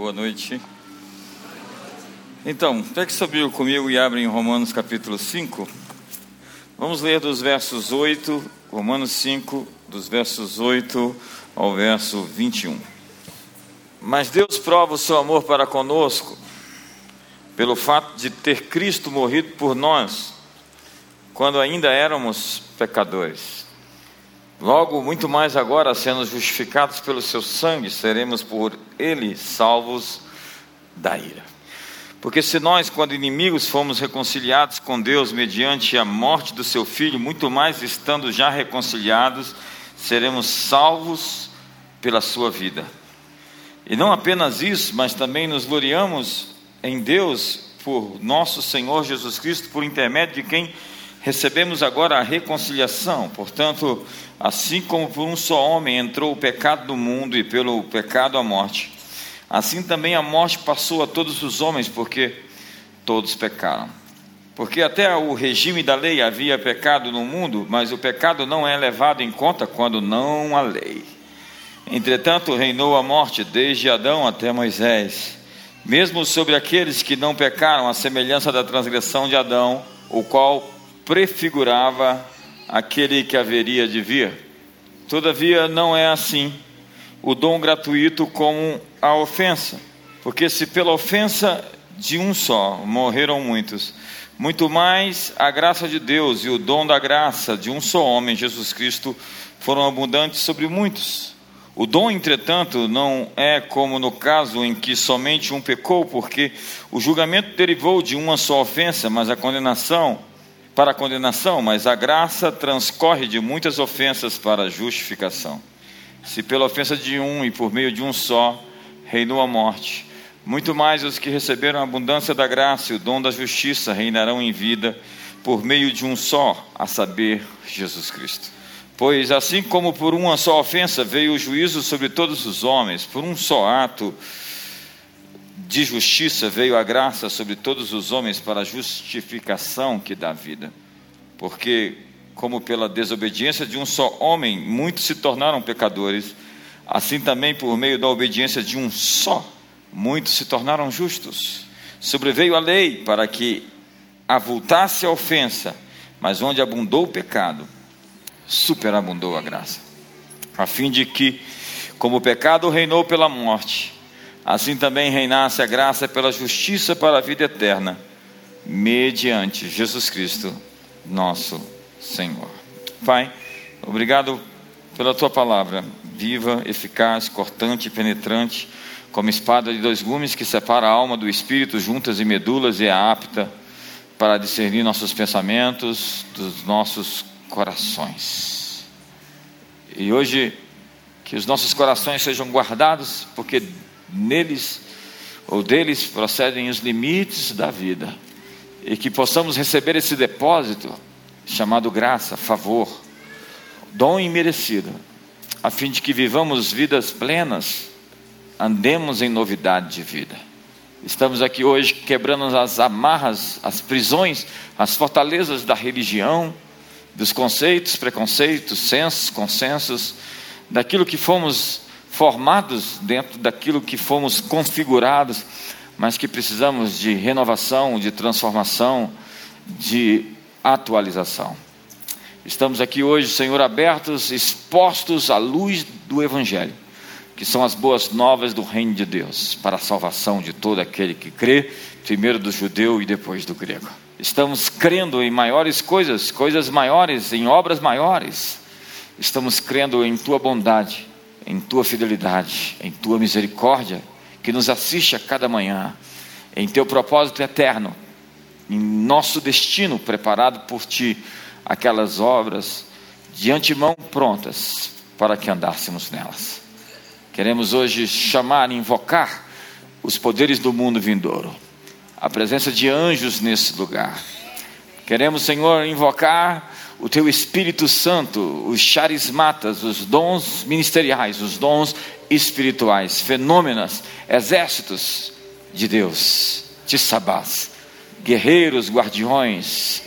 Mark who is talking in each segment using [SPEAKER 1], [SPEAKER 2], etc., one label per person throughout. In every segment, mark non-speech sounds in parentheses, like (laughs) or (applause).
[SPEAKER 1] Boa noite. Então, até que subiu comigo e abre em Romanos capítulo 5. Vamos ler dos versos 8, Romanos 5, dos versos 8 ao verso 21. Mas Deus prova o seu amor para conosco, pelo fato de ter Cristo morrido por nós, quando ainda éramos pecadores. Logo, muito mais agora, sendo justificados pelo seu sangue, seremos por ele salvos da ira. Porque se nós, quando inimigos, fomos reconciliados com Deus mediante a morte do seu filho, muito mais estando já reconciliados, seremos salvos pela sua vida. E não apenas isso, mas também nos gloriamos em Deus por nosso Senhor Jesus Cristo, por intermédio de quem recebemos agora a reconciliação. Portanto, assim como por um só homem entrou o pecado no mundo e pelo pecado a morte, assim também a morte passou a todos os homens, porque todos pecaram. Porque até o regime da lei havia pecado no mundo, mas o pecado não é levado em conta quando não há lei. Entretanto, reinou a morte desde Adão até Moisés, mesmo sobre aqueles que não pecaram, a semelhança da transgressão de Adão, o qual prefigurava aquele que haveria de vir. Todavia, não é assim o dom gratuito como a ofensa, porque se pela ofensa de um só morreram muitos, muito mais a graça de Deus e o dom da graça de um só homem, Jesus Cristo, foram abundantes sobre muitos. O dom, entretanto, não é como no caso em que somente um pecou, porque o julgamento derivou de uma só ofensa, mas a condenação para a condenação, mas a graça transcorre de muitas ofensas para a justificação. Se pela ofensa de um e por meio de um só reinou a morte, muito mais os que receberam a abundância da graça e o dom da justiça reinarão em vida por meio de um só, a saber, Jesus Cristo. Pois assim como por uma só ofensa veio o juízo sobre todos os homens, por um só ato de justiça veio a graça sobre todos os homens para a justificação que dá vida. Porque, como pela desobediência de um só homem, muitos se tornaram pecadores, assim também por meio da obediência de um só, muitos se tornaram justos. Sobreveio a lei para que avultasse a ofensa, mas onde abundou o pecado, superabundou a graça. A fim de que, como o pecado reinou pela morte, assim também reinasse a graça pela justiça para a vida eterna, mediante Jesus Cristo, nosso Senhor. Pai, obrigado pela tua palavra, viva, eficaz, cortante e penetrante, como espada de dois gumes que separa a alma do espírito, juntas e medulas, e é apta para discernir nossos pensamentos dos nossos corações. E hoje, que os nossos corações sejam guardados, porque neles ou deles procedem os limites da vida e que possamos receber esse depósito chamado graça, favor, dom imerecido, a fim de que vivamos vidas plenas, andemos em novidade de vida. Estamos aqui hoje quebrando as amarras, as prisões, as fortalezas da religião, dos conceitos, preconceitos, sensos, consensos, daquilo que fomos formados dentro daquilo que fomos configurados, mas que precisamos de renovação, de transformação, de atualização. Estamos aqui hoje, Senhor, abertos, expostos à luz do Evangelho, que são as boas novas do Reino de Deus, para a salvação de todo aquele que crê, primeiro do judeu e depois do grego. Estamos crendo em maiores coisas, coisas maiores, em obras maiores. Estamos crendo em tua bondade, em tua fidelidade, em tua misericórdia, que nos assiste a cada manhã, em teu propósito eterno, em nosso destino preparado por ti, aquelas obras de antemão prontas para que andássemos nelas. Queremos hoje chamar, invocar os poderes do mundo vindouro, a presença de anjos nesse lugar. Queremos, Senhor, invocar o teu Espírito Santo, os charismatas, os dons ministeriais, os dons espirituais, fenômenos, exércitos de Deus, de sabás, guerreiros, guardiões,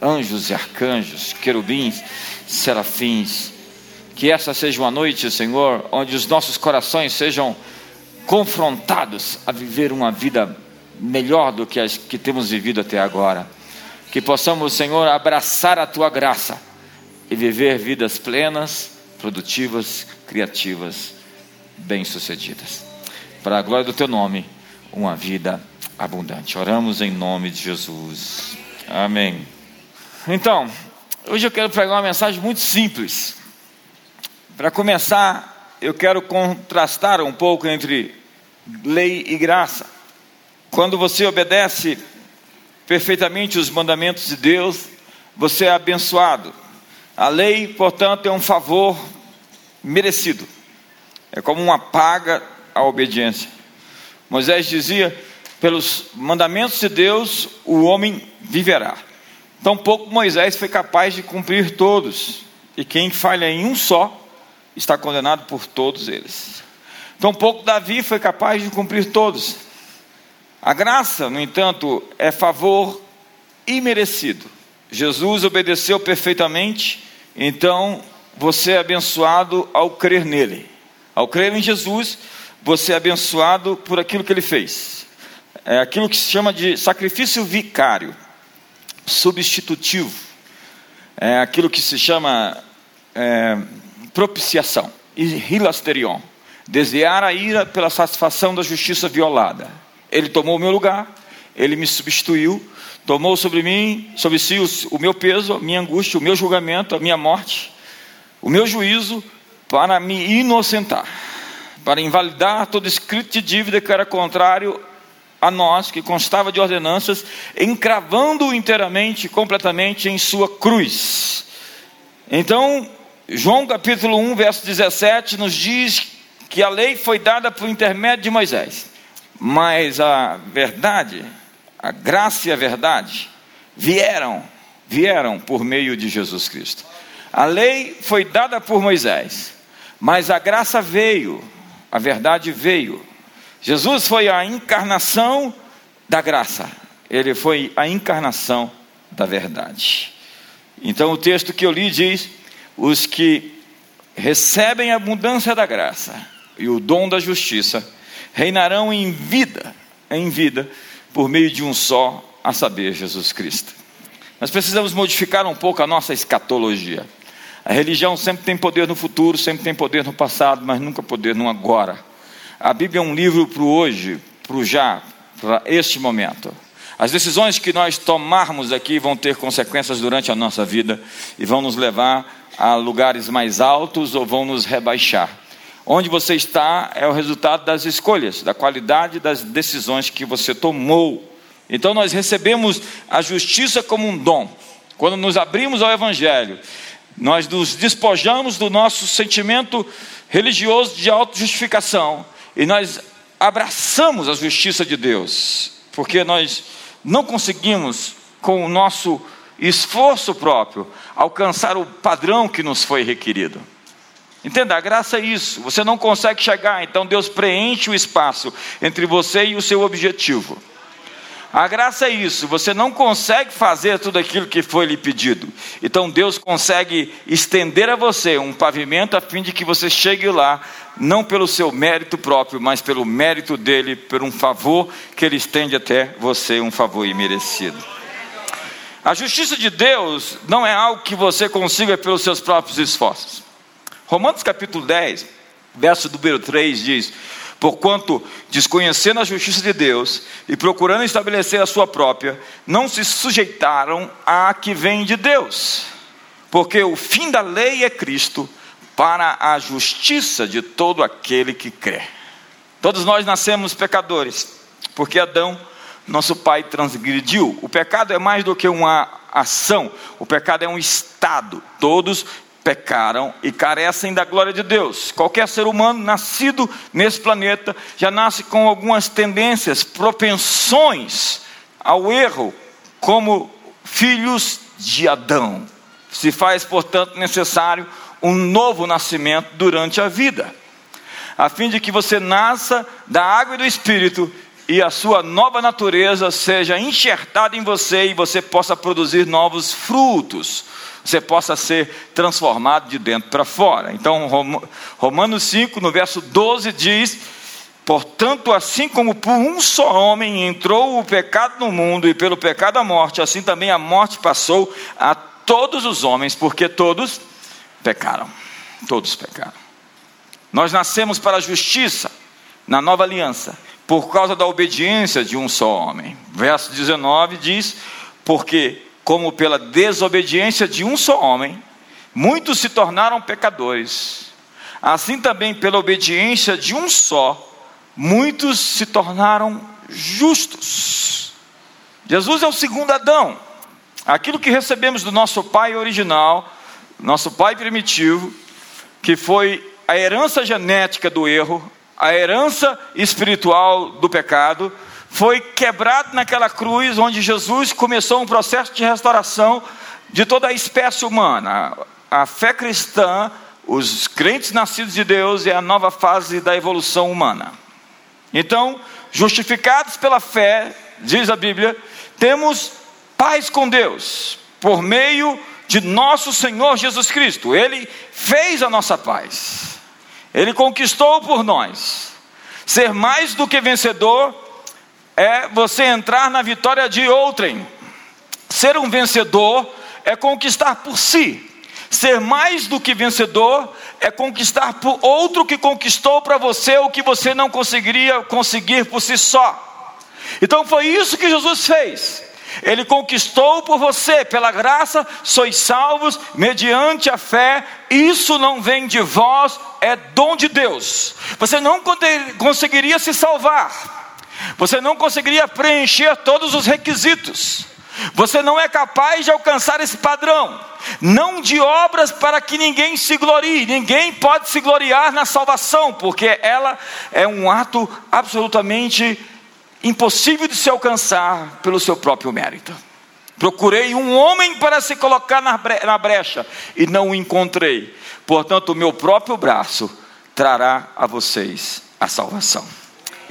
[SPEAKER 1] anjos e arcanjos, querubins, serafins. Que essa seja uma noite, Senhor, onde os nossos corações sejam confrontados a viver uma vida melhor do que as que temos vivido até agora. Que possamos, Senhor, abraçar a tua graça e viver vidas plenas, produtivas, criativas, bem-sucedidas. Para a glória do teu nome, uma vida abundante. Oramos em nome de Jesus. Amém. Então, hoje eu quero pregar uma mensagem muito simples. Para começar, eu quero contrastar um pouco entre lei e graça. Quando você obedece perfeitamente os mandamentos de Deus, você é abençoado. A lei, portanto, é um favor merecido. É como uma paga à obediência. Moisés dizia: pelos mandamentos de Deus o homem viverá. Tão pouco Moisés foi capaz de cumprir todos, e quem falha em um só está condenado por todos eles. Tão pouco Davi foi capaz de cumprir todos. A graça, no entanto, é favor imerecido. Jesus obedeceu perfeitamente, então você é abençoado ao crer nele. Ao crer em Jesus, você é abençoado por aquilo que ele fez. É aquilo que se chama de sacrifício vicário, substitutivo. É aquilo que se chama é, propiciação, hilasterion. Desviar a ira pela satisfação da justiça violada. Ele tomou o meu lugar, ele me substituiu, tomou sobre mim, sobre si o, o meu peso, a minha angústia, o meu julgamento, a minha morte, o meu juízo, para me inocentar para invalidar todo escrito de dívida que era contrário a nós, que constava de ordenanças, encravando-o inteiramente, completamente em sua cruz. Então, João capítulo 1, verso 17, nos diz que a lei foi dada por intermédio de Moisés, mas a verdade, a graça e a verdade vieram, vieram por meio de Jesus Cristo. A lei foi dada por Moisés, mas a graça veio a verdade veio. Jesus foi a encarnação da graça, ele foi a encarnação da verdade. Então o texto que eu li diz: os que recebem a abundância da graça e o dom da justiça reinarão em vida, em vida, por meio de um só, a saber, Jesus Cristo. Nós precisamos modificar um pouco a nossa escatologia. A religião sempre tem poder no futuro, sempre tem poder no passado, mas nunca poder no agora. A Bíblia é um livro para o hoje, para o já, para este momento. As decisões que nós tomarmos aqui vão ter consequências durante a nossa vida e vão nos levar a lugares mais altos ou vão nos rebaixar. Onde você está é o resultado das escolhas, da qualidade das decisões que você tomou. Então nós recebemos a justiça como um dom. Quando nos abrimos ao Evangelho nós nos despojamos do nosso sentimento religioso de autojustificação e nós abraçamos a justiça de Deus, porque nós não conseguimos, com o nosso esforço próprio, alcançar o padrão que nos foi requerido. Entenda, a graça é isso. Você não consegue chegar, então Deus preenche o espaço entre você e o seu objetivo. A graça é isso, você não consegue fazer tudo aquilo que foi lhe pedido. Então Deus consegue estender a você um pavimento a fim de que você chegue lá, não pelo seu mérito próprio, mas pelo mérito dele, por um favor que ele estende até você, um favor imerecido. A justiça de Deus não é algo que você consiga pelos seus próprios esforços. Romanos capítulo 10, verso número 3 diz: Porquanto, desconhecendo a justiça de Deus e procurando estabelecer a sua própria, não se sujeitaram à que vem de Deus. Porque o fim da lei é Cristo para a justiça de todo aquele que crê. Todos nós nascemos pecadores, porque Adão, nosso pai, transgrediu. O pecado é mais do que uma ação, o pecado é um estado. Todos pecaram e carecem da glória de Deus. Qualquer ser humano nascido nesse planeta já nasce com algumas tendências, propensões ao erro, como filhos de Adão. Se faz, portanto, necessário um novo nascimento durante a vida, a fim de que você nasça da água e do espírito e a sua nova natureza seja enxertada em você e você possa produzir novos frutos você possa ser transformado de dentro para fora. Então, Romanos 5, no verso 12, diz Portanto, assim como por um só homem entrou o pecado no mundo e pelo pecado a morte, assim também a morte passou a todos os homens, porque todos pecaram. Todos pecaram. Nós nascemos para a justiça na nova aliança, por causa da obediência de um só homem. Verso 19 diz: Porque, como pela desobediência de um só homem, muitos se tornaram pecadores, assim também pela obediência de um só muitos se tornaram justos. Jesus é o segundo Adão. Aquilo que recebemos do nosso pai original, nosso pai primitivo, que foi a herança genética do erro, a herança espiritual do pecado, foi quebrado naquela cruz onde Jesus começou um processo de restauração de toda a espécie humana. A fé cristã, os crentes nascidos de Deus, é a nova fase da evolução humana. Então, justificados pela fé, diz a Bíblia, temos paz com Deus, por meio de nosso Senhor Jesus Cristo. Ele fez a nossa paz, ele conquistou por nós. Ser mais do que vencedor é você entrar na vitória de outrem. Ser um vencedor é conquistar por si. Ser mais do que vencedor é conquistar por outro que conquistou para você o que você não conseguiria conseguir por si só. Então foi isso que Jesus fez. Ele conquistou por você, pela graça sois salvos mediante a fé. Isso não vem de vós, é dom de Deus. Você não conseguiria se salvar. Você não conseguiria preencher todos os requisitos. Você não é capaz de alcançar esse padrão, não de obras para que ninguém se glorie, ninguém pode se gloriar na salvação, porque ela é um ato absolutamente impossível de se alcançar pelo seu próprio mérito. Procurei um homem para se colocar na brecha e não o encontrei, portanto, o meu próprio braço trará a vocês a salvação.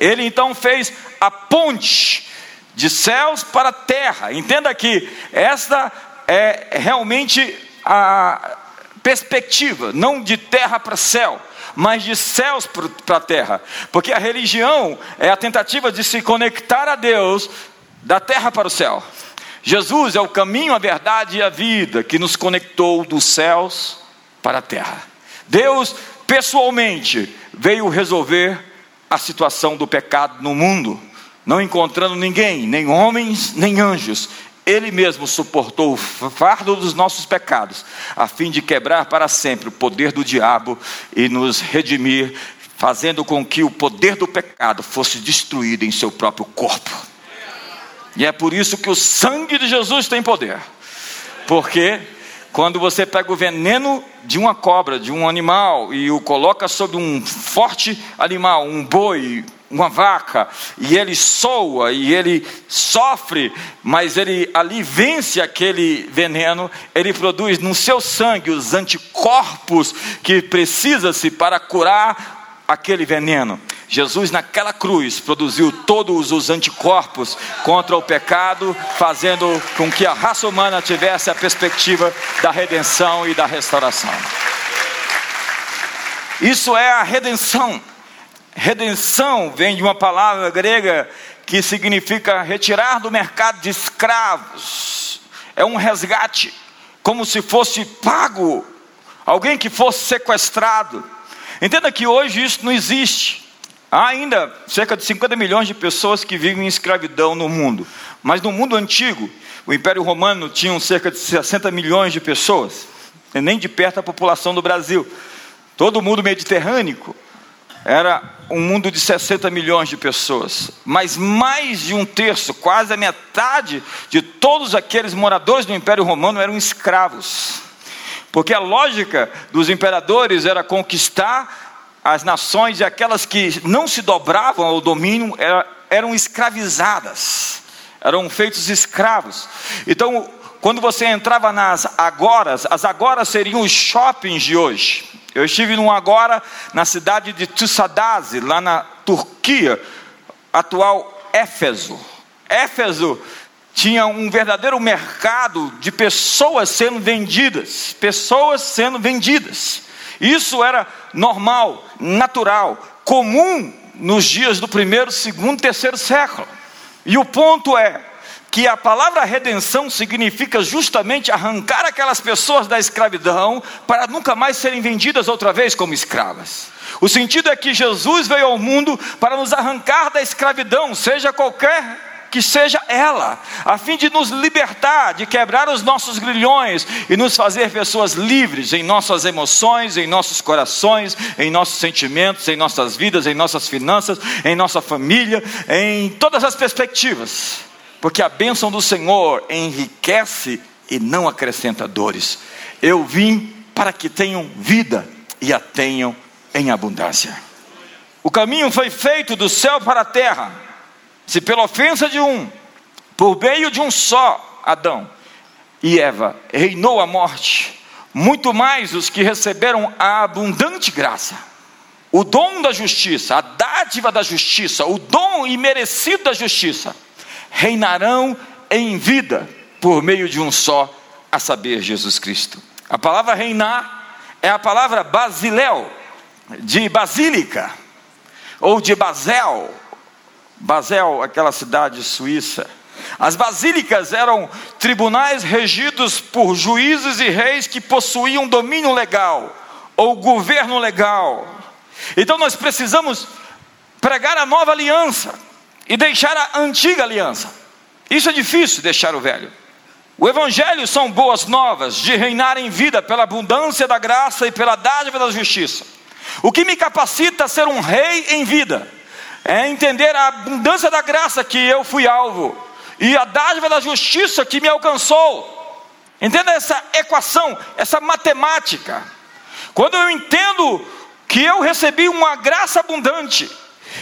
[SPEAKER 1] Ele então fez a ponte de céus para terra. Entenda que esta é realmente a perspectiva, não de terra para céu, mas de céus para terra, porque a religião é a tentativa de se conectar a Deus da terra para o céu. Jesus é o caminho, a verdade e a vida que nos conectou dos céus para a terra. Deus pessoalmente veio resolver a situação do pecado no mundo não encontrando ninguém, nem homens, nem anjos, ele mesmo suportou o fardo dos nossos pecados, a fim de quebrar para sempre o poder do diabo e nos redimir, fazendo com que o poder do pecado fosse destruído em seu próprio corpo. E é por isso que o sangue de Jesus tem poder, porque quando você pega o veneno de uma cobra, de um animal, e o coloca sobre um forte animal, um boi, uma vaca, e ele soa, e ele sofre, mas ele ali vence aquele veneno, ele produz no seu sangue os anticorpos que precisa-se para curar aquele veneno. Jesus naquela cruz produziu todos os anticorpos contra o pecado, fazendo com que a raça humana tivesse a perspectiva da redenção e da restauração. Isso é a redenção. Redenção vem de uma palavra grega que significa retirar do mercado de escravos. É um resgate, como se fosse pago, alguém que fosse sequestrado. Entenda que hoje isso não existe. Há ainda cerca de 50 milhões de pessoas que vivem em escravidão no mundo. Mas no mundo antigo, o Império Romano tinha cerca de 60 milhões de pessoas, nem de perto a população do Brasil. Todo o mundo mediterrâneo era um mundo de 60 milhões de pessoas, mas mais de um terço, quase a metade de todos aqueles moradores do Império Romano eram escravos. Porque a lógica dos imperadores era conquistar as nações e aquelas que não se dobravam ao domínio eram escravizadas, eram feitos escravos. Então, quando você entrava nas agoras, as agoras seriam os shoppings de hoje. Eu estive num agora na cidade de Tsusadase, lá na Turquia, atual Éfeso. Éfeso tinha um verdadeiro mercado de pessoas sendo vendidas, pessoas sendo vendidas. Isso era normal, natural, comum nos dias do primeiro, segundo, terceiro século. E o ponto é que a palavra redenção significa justamente arrancar aquelas pessoas da escravidão para nunca mais serem vendidas outra vez como escravas. O sentido é que Jesus veio ao mundo para nos arrancar da escravidão, seja qualquer que seja ela, a fim de nos libertar, de quebrar os nossos grilhões e nos fazer pessoas livres em nossas emoções, em nossos corações, em nossos sentimentos, em nossas vidas, em nossas finanças, em nossa família, em todas as perspectivas, porque a bênção do Senhor enriquece e não acrescenta dores. Eu vim para que tenham vida e a tenham em abundância. O caminho foi feito do céu para a terra se pela ofensa de um, por meio de um só Adão e Eva, reinou a morte, muito mais os que receberam a abundante graça, o dom da justiça, a dádiva da justiça, o dom imerecido da justiça, reinarão em vida por meio de um só, a saber, Jesus Cristo. A palavra reinar é a palavra basiléu, de basílica, ou de basel, Basel, aquela cidade suíça. As basílicas eram tribunais regidos por juízes e reis que possuíam domínio legal ou governo legal. Então nós precisamos pregar a nova aliança e deixar a antiga aliança. Isso é difícil, deixar o velho. O Evangelho são boas novas de reinar em vida pela abundância da graça e pela dádiva da justiça. O que me capacita a ser um rei em vida é entender a abundância da graça que eu fui alvo e a dádiva da justiça que me alcançou. Entenda essa equação, essa matemática. Quando eu entendo que eu recebi uma graça abundante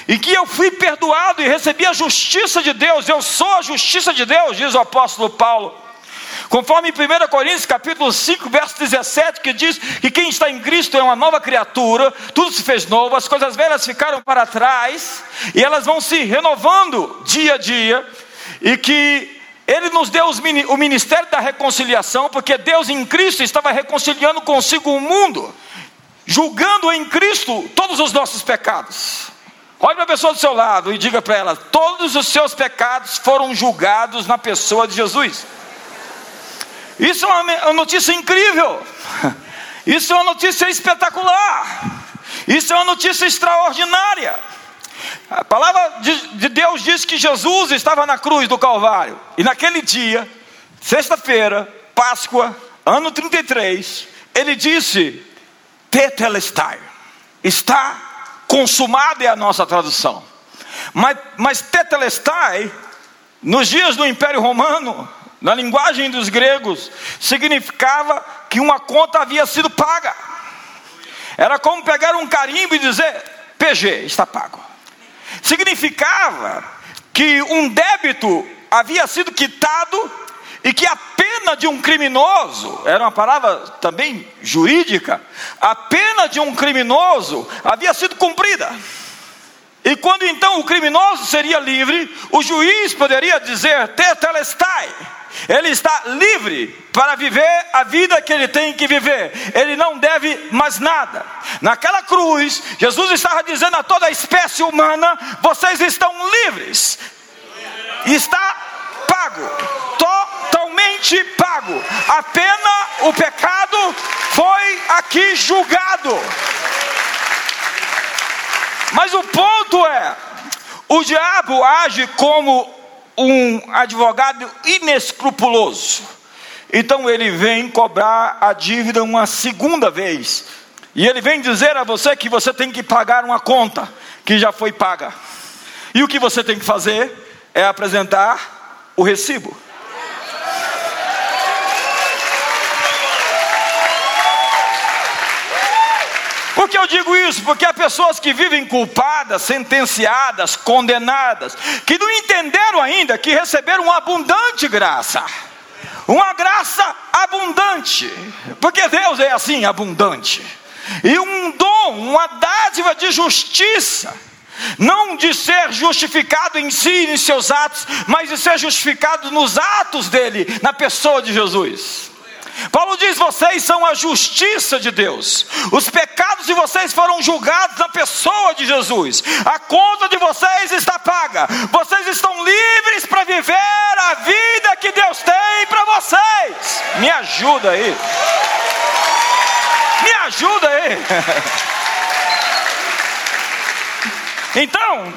[SPEAKER 1] e que eu fui perdoado e recebi a justiça de Deus, eu sou a justiça de Deus, diz o apóstolo Paulo. Conforme em 1 Coríntios capítulo 5, verso 17, que diz que quem está em Cristo é uma nova criatura, tudo se fez novo, as coisas velhas ficaram para trás, e elas vão se renovando dia a dia, e que ele nos deu o ministério da reconciliação, porque Deus em Cristo estava reconciliando consigo o mundo, julgando em Cristo todos os nossos pecados. Olhe para a pessoa do seu lado e diga para ela: todos os seus pecados foram julgados na pessoa de Jesus. Isso é uma notícia incrível. (laughs) Isso é uma notícia espetacular. Isso é uma notícia extraordinária. A palavra de Deus diz que Jesus estava na cruz do Calvário. E naquele dia, sexta-feira, Páscoa, ano 33, ele disse: Tetelestai. Está consumada é a nossa tradução. Mas, mas Tetelestai, nos dias do Império Romano, na linguagem dos gregos, significava que uma conta havia sido paga. Era como pegar um carimbo e dizer: PG, está pago. Significava que um débito havia sido quitado e que a pena de um criminoso, era uma palavra também jurídica, a pena de um criminoso havia sido cumprida. E quando então o criminoso seria livre, o juiz poderia dizer: Tetelestai ele está livre para viver a vida que ele tem que viver, ele não deve mais nada. Naquela cruz, Jesus estava dizendo a toda a espécie humana: vocês estão livres, está pago, totalmente pago. A pena, o pecado foi aqui julgado. Mas o ponto é: o diabo age como um advogado inescrupuloso. Então ele vem cobrar a dívida uma segunda vez. E ele vem dizer a você que você tem que pagar uma conta que já foi paga. E o que você tem que fazer é apresentar o recibo. Digo isso? Porque há pessoas que vivem culpadas, sentenciadas, condenadas, que não entenderam ainda que receberam uma abundante graça. Uma graça abundante, porque Deus é assim, abundante. E um dom, uma dádiva de justiça, não de ser justificado em si, em seus atos, mas de ser justificado nos atos dele, na pessoa de Jesus.
[SPEAKER 2] Paulo diz: vocês são a justiça de Deus. Os pecados de vocês foram julgados na pessoa de Jesus. A conta de vocês está paga. Vocês estão livres para viver a vida que Deus tem para vocês. Me ajuda aí. Me ajuda aí. (laughs) Então,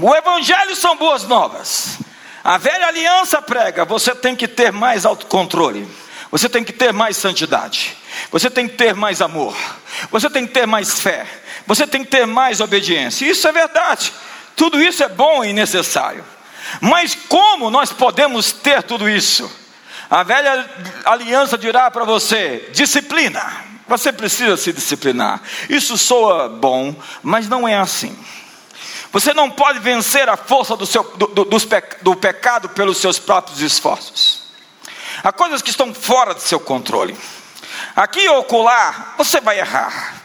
[SPEAKER 2] o Evangelho são boas novas. A velha aliança prega: você tem que ter mais autocontrole. Você tem que ter mais santidade. Você tem que ter mais amor. Você tem que ter mais fé. Você tem que ter mais obediência. Isso é verdade. Tudo isso é bom e necessário. Mas como nós podemos ter tudo isso? A velha aliança dirá para você: disciplina. Você precisa se disciplinar. Isso soa bom, mas não é assim. Você não pode vencer a força do, seu, do, do, do pecado pelos seus próprios esforços. Há coisas que estão fora do seu controle. Aqui ou colar, você vai errar.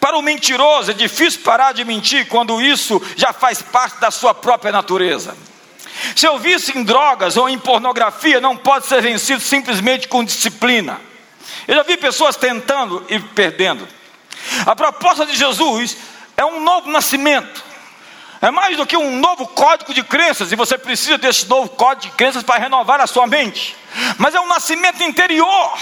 [SPEAKER 2] Para o mentiroso é difícil parar de mentir quando isso já faz parte da sua própria natureza. Se eu vício em drogas ou em pornografia, não pode ser vencido simplesmente com disciplina. Eu já vi pessoas tentando e perdendo. A proposta de Jesus é um novo nascimento. É mais do que um novo código de crenças, e você precisa desse novo código de crenças para renovar a sua mente. Mas é um nascimento interior,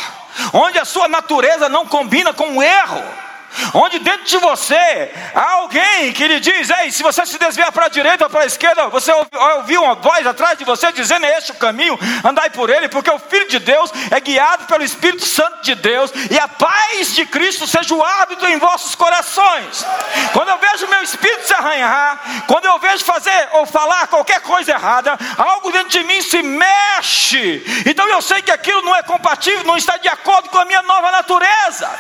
[SPEAKER 2] onde a sua natureza não combina com o erro onde dentro de você há alguém que lhe diz: Ei, se você se desviar para a direita ou para a esquerda, você ouviu uma voz atrás de você dizendo: É este o caminho, andai por ele, porque o Filho de Deus é guiado pelo Espírito Santo de Deus, e a paz de Cristo seja o hábito em vossos corações. Quando eu vejo meu espírito se arranhar, quando eu vejo fazer ou falar qualquer coisa errada, algo dentro de mim se mexe, então eu sei que aquilo não é compatível, não está de acordo com a minha nova natureza,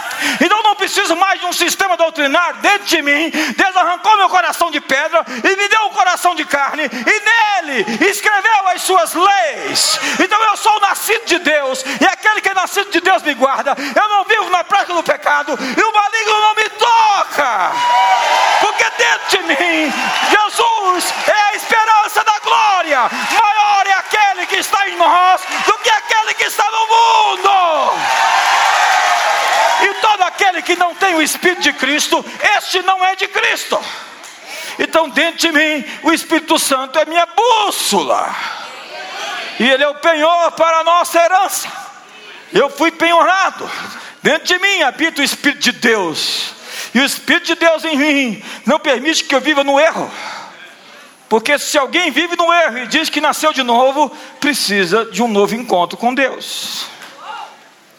[SPEAKER 2] então não preciso mais de um sistema doutrinário dentro de mim, Deus arrancou meu coração de pedra e me deu um coração de carne, e nele escreveu as suas leis. Então eu sou nascido de Deus, e aquele que é nascido de Deus me guarda. Eu não vivo na prática do pecado, e o maligno não me toca, porque dentro de mim, Jesus é a esperança da glória. Maior é aquele que está em nós do que aquele que está no mundo. E todo aquele que não tem o Espírito de Cristo, este não é de Cristo. Então, dentro de mim, o Espírito Santo é minha bússola. E ele é o penhor para a nossa herança. Eu fui penhorado. Dentro de mim habita o Espírito de Deus. E o Espírito de Deus em mim não permite que eu viva no erro. Porque se alguém vive no erro e diz que nasceu de novo, precisa de um novo encontro com Deus.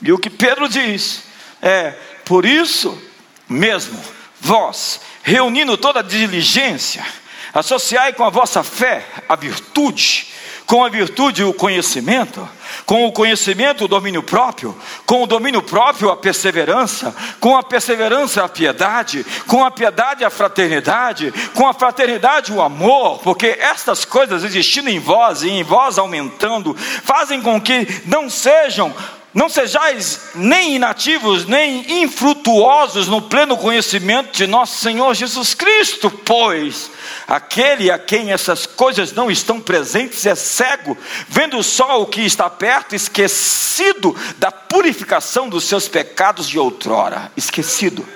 [SPEAKER 2] E o que Pedro diz é: por isso mesmo, vós, reunindo toda diligência, associai com a vossa fé a virtude, com a virtude o conhecimento, com o conhecimento o domínio próprio, com o domínio próprio a perseverança, com a perseverança a piedade, com a piedade a fraternidade, com a fraternidade o amor, porque estas coisas existindo em vós e em vós aumentando, fazem com que não sejam não sejais nem inativos, nem infrutuosos no pleno conhecimento de nosso Senhor Jesus Cristo, pois aquele a quem essas coisas não estão presentes é cego, vendo só o que está perto, esquecido da purificação dos seus pecados de outrora. Esquecido.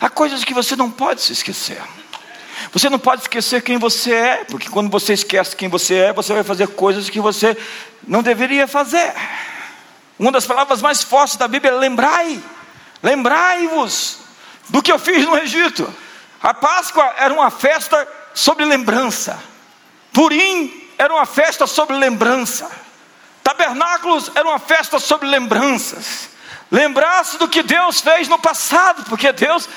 [SPEAKER 2] Há coisas que você não pode se esquecer. Você não pode esquecer quem você é, porque quando você esquece quem você é, você vai fazer coisas que você não deveria fazer. Uma das palavras mais fortes da Bíblia é lembrai, lembrai-vos do que eu fiz no Egito. A Páscoa era uma festa sobre lembrança. Purim era uma festa sobre lembrança. Tabernáculos era uma festa sobre lembranças. Lembrar-se do que Deus fez no passado, porque Deus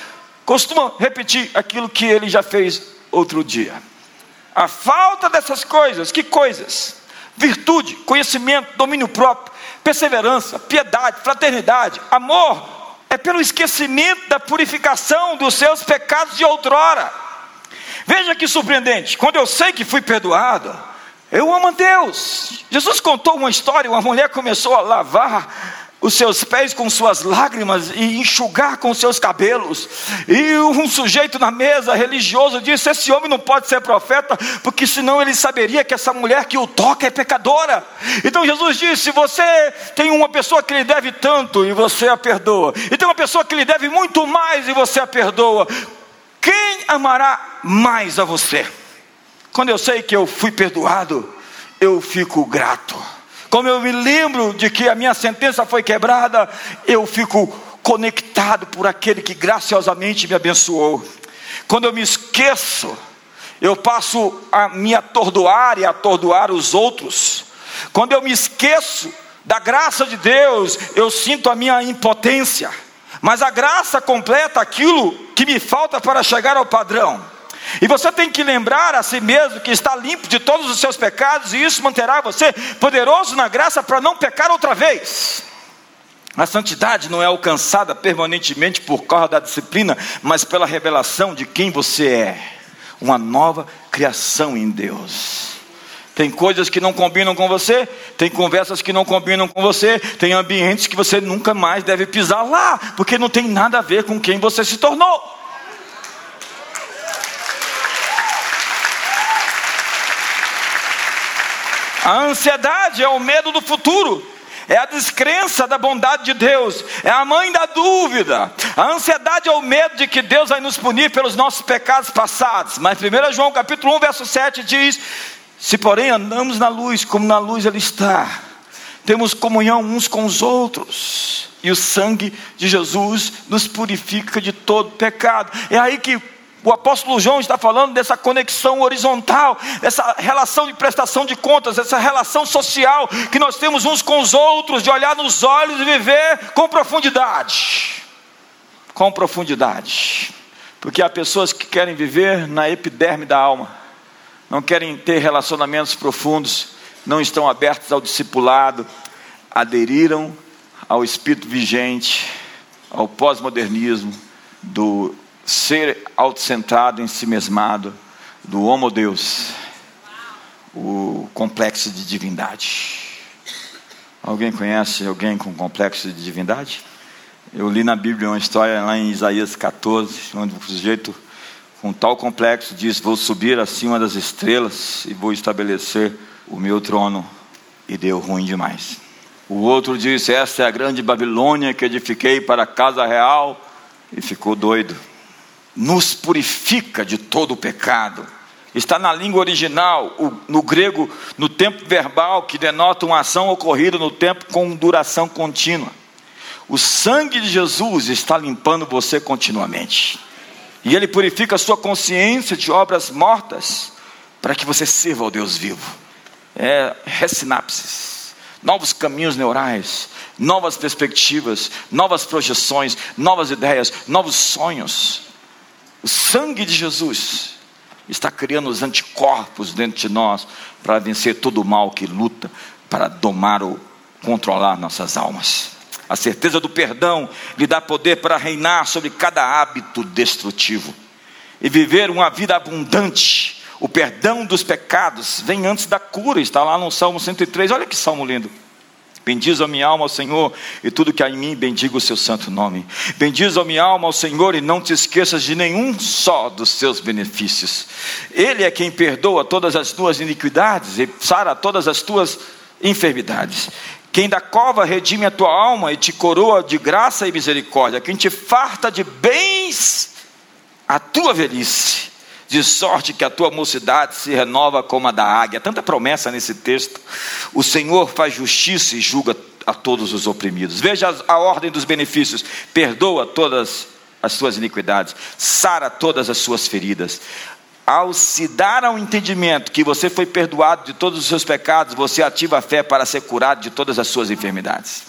[SPEAKER 2] costuma repetir aquilo que ele já fez outro dia. A falta dessas coisas, que coisas? Virtude, conhecimento, domínio próprio, perseverança, piedade, fraternidade, amor, é pelo esquecimento da purificação dos seus pecados de outrora. Veja que surpreendente, quando eu sei que fui perdoado, eu amo a Deus. Jesus contou uma história, uma mulher começou a lavar os seus pés com suas lágrimas e enxugar com seus cabelos. E um sujeito na mesa religioso disse: Esse homem não pode ser profeta, porque senão ele saberia que essa mulher que o toca é pecadora. Então Jesus disse: Você tem uma pessoa que lhe deve tanto e você a perdoa, e tem uma pessoa que lhe deve muito mais e você a perdoa. Quem amará mais a você? Quando eu sei que eu fui perdoado, eu fico grato. Como eu me lembro de que a minha sentença foi quebrada, eu fico conectado por aquele que graciosamente me abençoou. Quando eu me esqueço, eu passo a me atordoar e atordoar os outros. Quando eu me esqueço da graça de Deus, eu sinto a minha impotência. Mas a graça completa aquilo que me falta para chegar ao padrão. E você tem que lembrar a si mesmo que está limpo de todos os seus pecados, e isso manterá você poderoso na graça para não pecar outra vez. A santidade não é alcançada permanentemente por causa da disciplina, mas pela revelação de quem você é, uma nova criação em Deus. Tem coisas que não combinam com você, tem conversas que não combinam com você, tem ambientes que você nunca mais deve pisar lá, porque não tem nada a ver com quem você se tornou. A ansiedade é o medo do futuro, é a descrença da bondade de Deus, é a mãe da dúvida. A ansiedade é o medo de que Deus vai nos punir pelos nossos pecados passados. Mas 1 João capítulo 1, verso 7 diz: Se porém andamos na luz, como na luz Ele está, temos comunhão uns com os outros, e o sangue de Jesus nos purifica de todo pecado. É aí que o apóstolo João está falando dessa conexão horizontal, dessa relação de prestação de contas, dessa relação social que nós temos uns com os outros, de olhar nos olhos e viver com profundidade. Com profundidade. Porque há pessoas que querem viver na epiderme da alma, não querem ter relacionamentos profundos, não estão abertos ao discipulado, aderiram ao espírito vigente, ao pós-modernismo do ser autocentrado, em si mesmado, do homo Deus, o complexo de divindade. Alguém conhece alguém com complexo de divindade? Eu li na Bíblia uma história lá em Isaías 14, onde o sujeito com tal complexo diz: Vou subir acima das estrelas e vou estabelecer o meu trono. E deu ruim demais. O outro disse: Essa é a grande Babilônia que edifiquei para a casa real. E ficou doido nos purifica de todo o pecado. Está na língua original, no grego, no tempo verbal, que denota uma ação ocorrida no tempo com duração contínua. O sangue de Jesus está limpando você continuamente. E ele purifica a sua consciência de obras mortas, para que você sirva ao Deus vivo. É ressinapses, novos caminhos neurais, novas perspectivas, novas projeções, novas ideias, novos sonhos. O sangue de Jesus está criando os anticorpos dentro de nós para vencer todo o mal que luta para domar ou controlar nossas almas. A certeza do perdão lhe dá poder para reinar sobre cada hábito destrutivo e viver uma vida abundante. O perdão dos pecados vem antes da cura, está lá no Salmo 103. Olha que salmo lindo. Bendiz a minha alma ao Senhor e tudo que há em mim, bendiga o seu santo nome. Bendiz a minha alma ao Senhor e não te esqueças de nenhum só dos seus benefícios. Ele é quem perdoa todas as tuas iniquidades e sara todas as tuas enfermidades. Quem da cova redime a tua alma e te coroa de graça e misericórdia. Quem te farta de bens a tua velhice de sorte que a tua mocidade se renova como a da águia. Tanta promessa nesse texto. O Senhor faz justiça e julga a todos os oprimidos. Veja a ordem dos benefícios: perdoa todas as suas iniquidades, sara todas as suas feridas. Ao se dar ao entendimento que você foi perdoado de todos os seus pecados, você ativa a fé para ser curado de todas as suas enfermidades.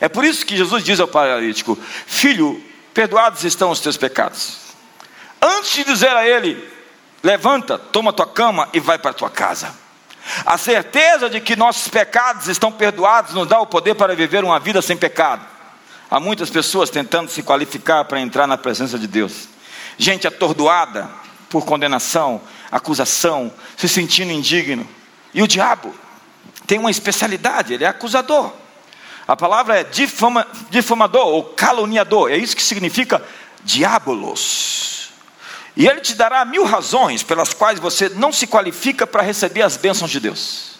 [SPEAKER 2] É por isso que Jesus diz ao paralítico: Filho, perdoados estão os teus pecados. Antes de dizer a ele: levanta, toma tua cama e vai para tua casa. A certeza de que nossos pecados estão perdoados nos dá o poder para viver uma vida sem pecado. Há muitas pessoas tentando se qualificar para entrar na presença de Deus. Gente atordoada por condenação, acusação, se sentindo indigno. E o diabo tem uma especialidade, ele é acusador. A palavra é difama, difamador ou caluniador, é isso que significa diabolos. E ele te dará mil razões pelas quais você não se qualifica para receber as bênçãos de Deus.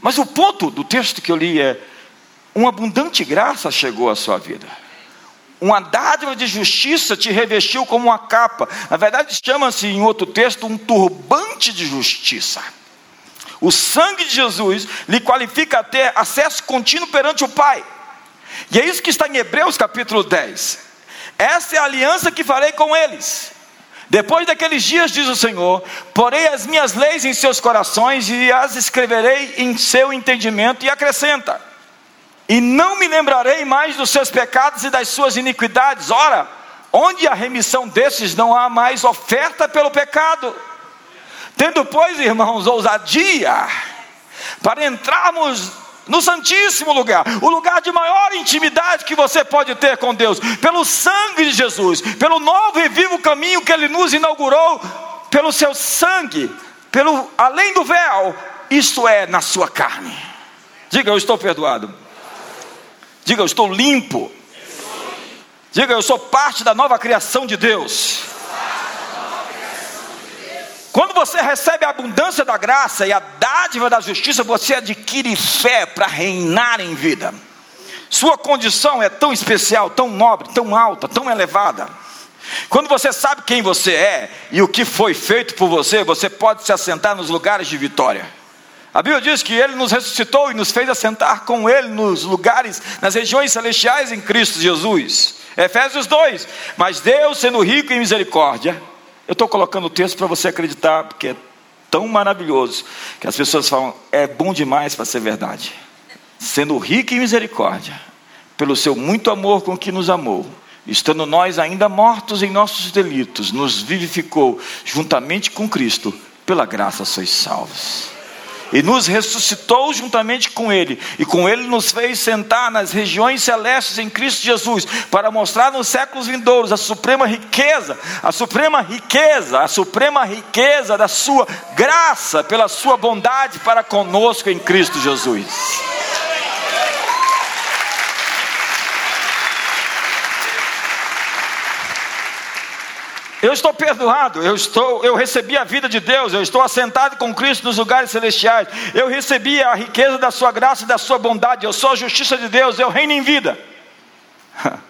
[SPEAKER 2] Mas o ponto do texto que eu li é: uma abundante graça chegou à sua vida. Uma dádiva de justiça te revestiu como uma capa. Na verdade, chama-se em outro texto um turbante de justiça. O sangue de Jesus lhe qualifica a ter acesso contínuo perante o Pai. E é isso que está em Hebreus capítulo 10. Essa é a aliança que farei com eles. Depois daqueles dias, diz o Senhor, porei as minhas leis em seus corações e as escreverei em seu entendimento, e acrescenta: e não me lembrarei mais dos seus pecados e das suas iniquidades. Ora, onde a remissão desses não há mais oferta pelo pecado. Tendo, pois, irmãos, ousadia para entrarmos no Santíssimo lugar, o lugar de maior intimidade que você pode ter com Deus, pelo sangue de Jesus, pelo novo e vivo caminho que Ele nos inaugurou, pelo seu sangue, pelo além do véu, isto é, na sua carne. Diga, eu estou perdoado. Diga, eu estou limpo. Diga, eu sou parte da nova criação de Deus. Quando você recebe a abundância da graça e a dádiva da justiça, você adquire fé para reinar em vida. Sua condição é tão especial, tão nobre, tão alta, tão elevada. Quando você sabe quem você é e o que foi feito por você, você pode se assentar nos lugares de vitória. A Bíblia diz que Ele nos ressuscitou e nos fez assentar com Ele nos lugares, nas regiões celestiais em Cristo Jesus. Efésios 2. Mas Deus, sendo rico em misericórdia, eu estou colocando o texto para você acreditar, porque é tão maravilhoso que as pessoas falam, é bom demais para ser verdade. Sendo rico em misericórdia, pelo seu muito amor com que nos amou, estando nós ainda mortos em nossos delitos, nos vivificou juntamente com Cristo, pela graça sois salvos e nos ressuscitou juntamente com Ele, e com Ele nos fez sentar nas regiões celestes em Cristo Jesus, para mostrar nos séculos vindouros a suprema riqueza, a suprema riqueza, a suprema riqueza da Sua graça, pela Sua bondade para conosco em Cristo Jesus. Eu estou perdoado, eu estou, eu recebi a vida de Deus, eu estou assentado com Cristo nos lugares celestiais. Eu recebi a riqueza da sua graça e da sua bondade. Eu sou a justiça de Deus, eu reino em vida. (laughs)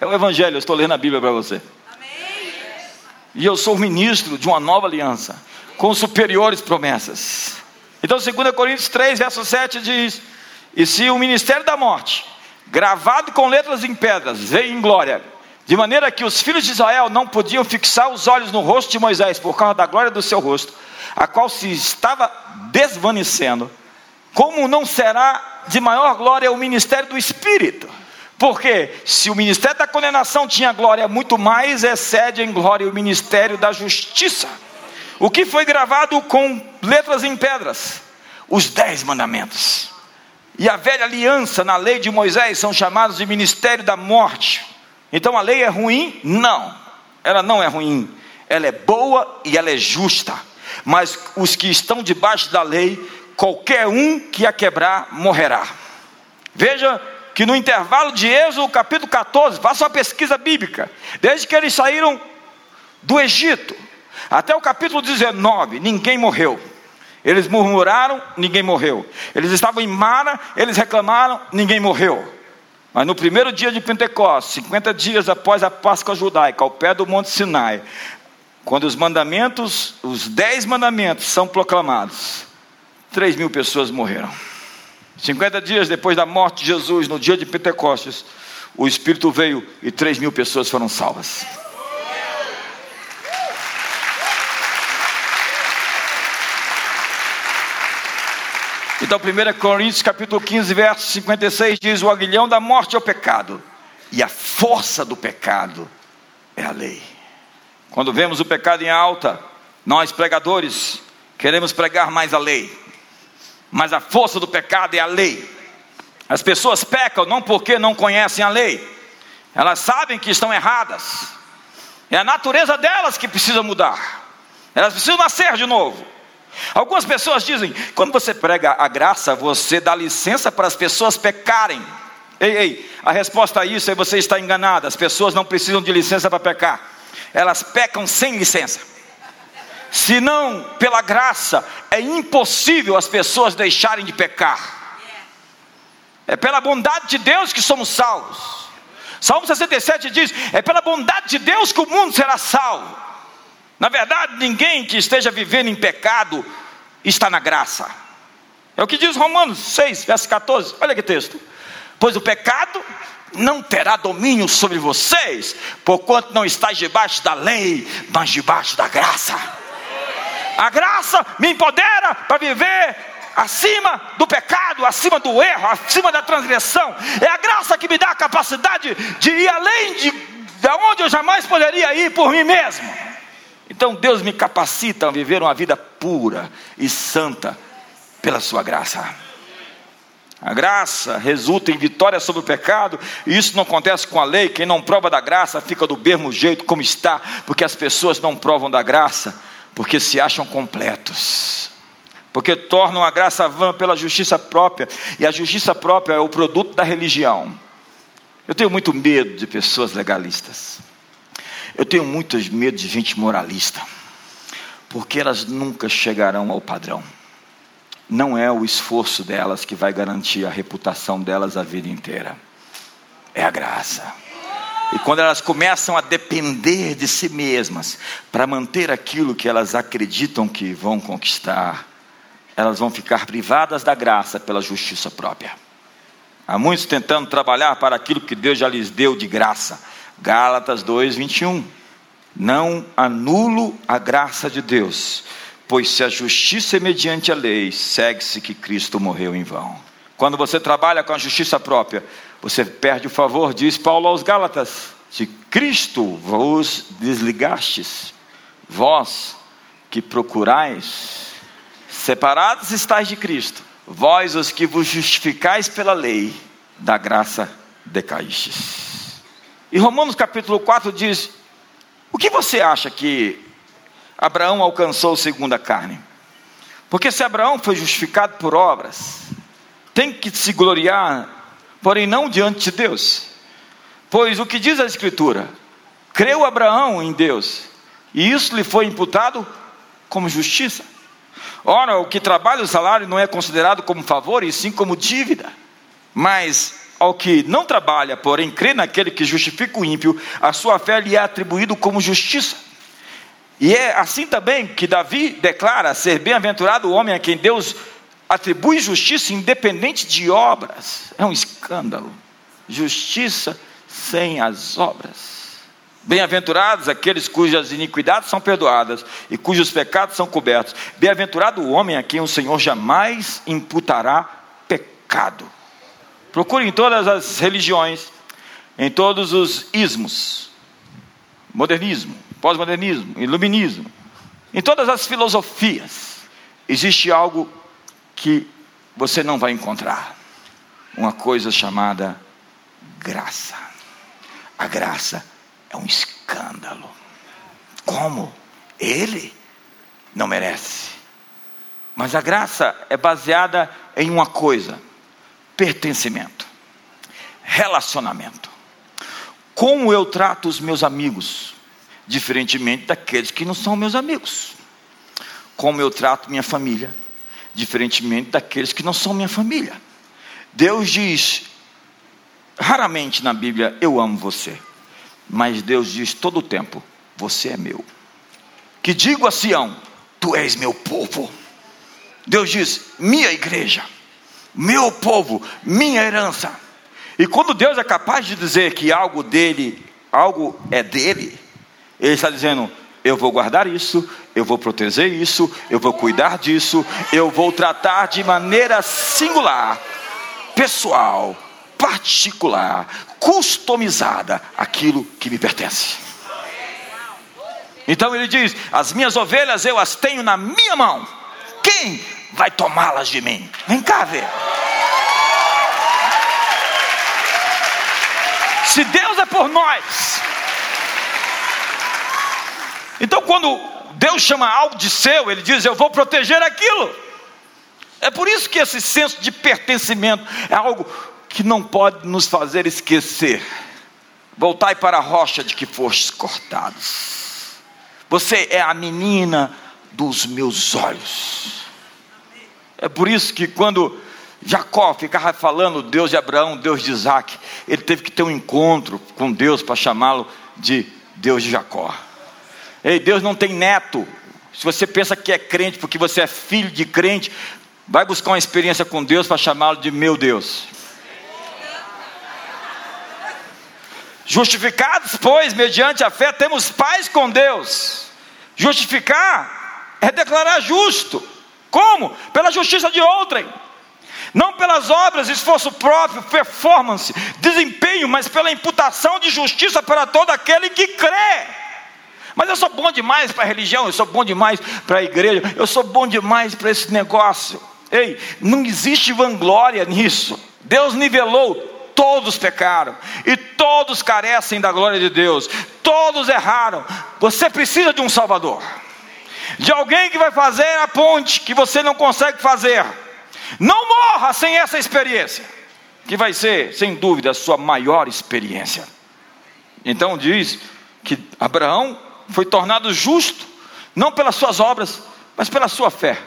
[SPEAKER 2] É o evangelho, eu estou lendo a Bíblia para você. Amém. E eu sou ministro de uma nova aliança com superiores promessas. Então, 2 Coríntios 3, verso 7 diz: "E se o ministério da morte, gravado com letras em pedras, veio em glória, de maneira que os filhos de Israel não podiam fixar os olhos no rosto de Moisés por causa da glória do seu rosto, a qual se estava desvanecendo. Como não será de maior glória o ministério do Espírito? Porque se o ministério da condenação tinha glória, muito mais excede em glória o ministério da justiça. O que foi gravado com letras em pedras? Os dez mandamentos. E a velha aliança na lei de Moisés são chamados de ministério da morte então a lei é ruim? Não, ela não é ruim. Ela é boa e ela é justa. Mas os que estão debaixo da lei, qualquer um que a quebrar morrerá. Veja que no intervalo de Êxodo, capítulo 14, faça uma pesquisa bíblica. Desde que eles saíram do Egito até o capítulo 19, ninguém morreu. Eles murmuraram, ninguém morreu. Eles estavam em Mara, eles reclamaram, ninguém morreu. Mas no primeiro dia de Pentecostes, 50 dias após a Páscoa judaica, ao pé do Monte Sinai, quando os mandamentos, os dez mandamentos são proclamados, 3 mil pessoas morreram. 50 dias depois da morte de Jesus, no dia de Pentecostes, o Espírito veio e 3 mil pessoas foram salvas. Então, 1 Coríntios capítulo 15, verso 56 diz: O aguilhão da morte é o pecado, e a força do pecado é a lei. Quando vemos o pecado em alta, nós pregadores queremos pregar mais a lei, mas a força do pecado é a lei. As pessoas pecam não porque não conhecem a lei, elas sabem que estão erradas, é a natureza delas que precisa mudar, elas precisam nascer de novo. Algumas pessoas dizem: quando você prega a graça, você dá licença para as pessoas pecarem. Ei, ei, a resposta a isso é você está enganado. As pessoas não precisam de licença para pecar, elas pecam sem licença. Se não pela graça, é impossível as pessoas deixarem de pecar. É pela bondade de Deus que somos salvos. Salmo 67 diz: É pela bondade de Deus que o mundo será salvo. Na verdade, ninguém que esteja vivendo em pecado está na graça. É o que diz Romanos 6, verso 14. Olha que texto pois o pecado não terá domínio sobre vocês, porquanto não estáis debaixo da lei, mas debaixo da graça. A graça me empodera para viver acima do pecado, acima do erro, acima da transgressão. É a graça que me dá a capacidade de ir além de, de onde eu jamais poderia ir por mim mesmo. Então Deus me capacita a viver uma vida pura e santa pela sua graça. A graça resulta em vitória sobre o pecado, e isso não acontece com a lei. Quem não prova da graça fica do mesmo jeito como está, porque as pessoas não provam da graça, porque se acham completos, porque tornam a graça vã pela justiça própria, e a justiça própria é o produto da religião. Eu tenho muito medo de pessoas legalistas, eu tenho muito medo de gente moralista, porque elas nunca chegarão ao padrão não é o esforço delas que vai garantir a reputação delas a vida inteira, é a graça. E quando elas começam a depender de si mesmas para manter aquilo que elas acreditam que vão conquistar, elas vão ficar privadas da graça pela justiça própria. Há muitos tentando trabalhar para aquilo que Deus já lhes deu de graça. Gálatas 2, 21. Não anulo a graça de Deus, Pois se a justiça é mediante a lei, segue-se que Cristo morreu em vão. Quando você trabalha com a justiça própria, você perde o favor, diz Paulo aos Gálatas: se Cristo vos desligastes, vós que procurais, separados estáis de Cristo, vós os que vos justificais pela lei, da graça decaístes. E Romanos capítulo 4 diz: o que você acha que Abraão alcançou segundo a carne. Porque se Abraão foi justificado por obras, tem que se gloriar, porém não diante de Deus. Pois o que diz a Escritura? Creu Abraão em Deus, e isso lhe foi imputado como justiça. Ora, o que trabalha o salário não é considerado como favor, e sim como dívida. Mas ao que não trabalha, porém crê naquele que justifica o ímpio, a sua fé lhe é atribuído como justiça. E é assim também que Davi declara ser bem-aventurado o homem a quem Deus atribui justiça independente de obras. É um escândalo. Justiça sem as obras. Bem-aventurados aqueles cujas iniquidades são perdoadas e cujos pecados são cobertos. Bem-aventurado o homem a quem o Senhor jamais imputará pecado. Procure em todas as religiões, em todos os ismos, modernismo, pós-modernismo, iluminismo, em todas as filosofias, existe algo que você não vai encontrar: uma coisa chamada graça. A graça é um escândalo. Como? Ele não merece. Mas a graça é baseada em uma coisa: pertencimento, relacionamento. Como eu trato os meus amigos, diferentemente daqueles que não são meus amigos. Como eu trato minha família, diferentemente daqueles que não são minha família. Deus diz, raramente na Bíblia, eu amo você, mas Deus diz todo o tempo, você é meu. Que digo a Sião, tu és meu povo. Deus diz, minha igreja, meu povo, minha herança. E quando Deus é capaz de dizer que algo dele, algo é dele, ele está dizendo: eu vou guardar isso, eu vou proteger isso, eu vou cuidar disso, eu vou tratar de maneira singular, pessoal, particular, customizada aquilo que me pertence. Então ele diz: As minhas ovelhas eu as tenho na minha mão. Quem vai tomá-las de mim? Vem cá ver. Se Deus é por nós, então, quando Deus chama algo de seu, Ele diz: Eu vou proteger aquilo. É por isso que esse senso de pertencimento é algo que não pode nos fazer esquecer. Voltai para a rocha de que fostes cortados. Você é a menina dos meus olhos. É por isso que quando Jacó ficava falando Deus de Abraão, Deus de Isaac, ele teve que ter um encontro com Deus para chamá-lo de Deus de Jacó. Ei, Deus não tem neto. Se você pensa que é crente porque você é filho de crente, vai buscar uma experiência com Deus para chamá-lo de meu Deus. Justificados, pois, mediante a fé, temos paz com Deus. Justificar é declarar justo. Como? Pela justiça de outrem. Não pelas obras, esforço próprio, performance, desempenho, mas pela imputação de justiça para todo aquele que crê. Mas eu sou bom demais para a religião, eu sou bom demais para a igreja, eu sou bom demais para esse negócio. Ei, não existe vanglória nisso. Deus nivelou todos pecaram e todos carecem da glória de Deus, todos erraram. Você precisa de um Salvador, de alguém que vai fazer a ponte que você não consegue fazer. Não morra sem essa experiência, que vai ser, sem dúvida, a sua maior experiência. Então diz que Abraão foi tornado justo, não pelas suas obras, mas pela sua fé.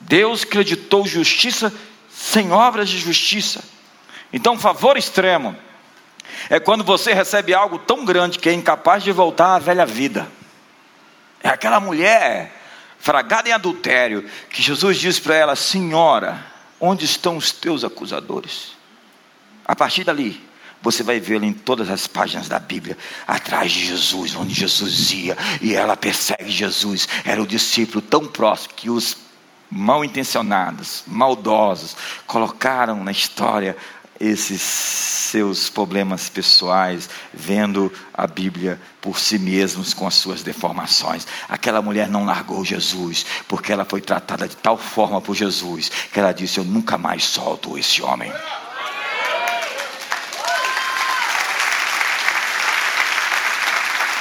[SPEAKER 2] Deus creditou justiça sem obras de justiça. Então, favor extremo é quando você recebe algo tão grande que é incapaz de voltar à velha vida. É aquela mulher fragada em adultério que Jesus diz para ela: Senhora, onde estão os teus acusadores? A partir dali, você vai vê-la em todas as páginas da Bíblia, atrás de Jesus, onde Jesus ia, e ela persegue Jesus. Era o discípulo tão próximo que os mal intencionados, maldosos, colocaram na história esses seus problemas pessoais, vendo a Bíblia por si mesmos com as suas deformações. Aquela mulher não largou Jesus, porque ela foi tratada de tal forma por Jesus, que ela disse: Eu nunca mais solto esse homem.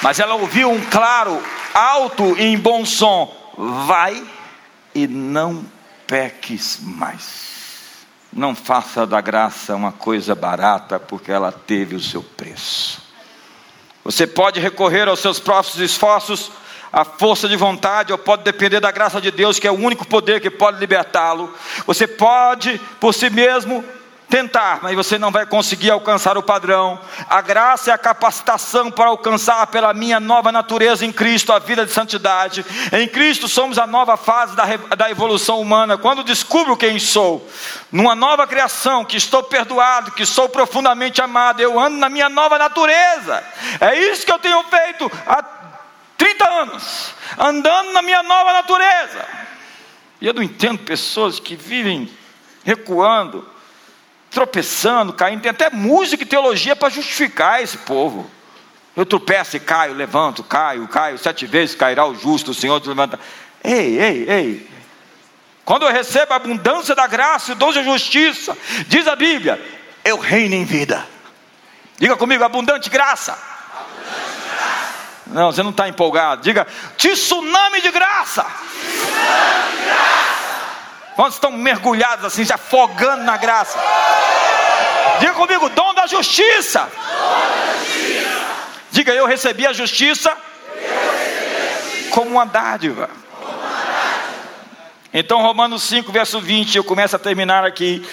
[SPEAKER 2] Mas ela ouviu um claro, alto e em bom som: Vai e não peques mais. Não faça da graça uma coisa barata, porque ela teve o seu preço. Você pode recorrer aos seus próprios esforços, à força de vontade, ou pode depender da graça de Deus, que é o único poder que pode libertá-lo. Você pode, por si mesmo, tentar, mas você não vai conseguir alcançar o padrão. A graça é a capacitação para alcançar pela minha nova natureza em Cristo a vida de santidade. Em Cristo somos a nova fase da, da evolução humana. Quando descubro quem sou, numa nova criação, que estou perdoado, que sou profundamente amado, eu ando na minha nova natureza. É isso que eu tenho feito há 30 anos, andando na minha nova natureza. E eu não entendo pessoas que vivem recuando, tropeçando, caindo. Tem até música e teologia para justificar esse povo. Eu tropeço e caio, levanto, caio, caio, sete vezes cairá o justo, o Senhor te levanta. Ei, ei, ei. Quando eu recebo a abundância da graça e dom de justiça, diz a Bíblia, eu reino em vida. Diga comigo, abundante graça. Abundante graça. Não, você não está empolgado. Diga, tsunami de graça. Tsunami de graça. Quantos estão mergulhados assim, se afogando na graça? Diga comigo, dom da justiça. Diga, eu recebi a justiça, como uma dádiva. Então, Romanos 5, verso 20, eu começo a terminar aqui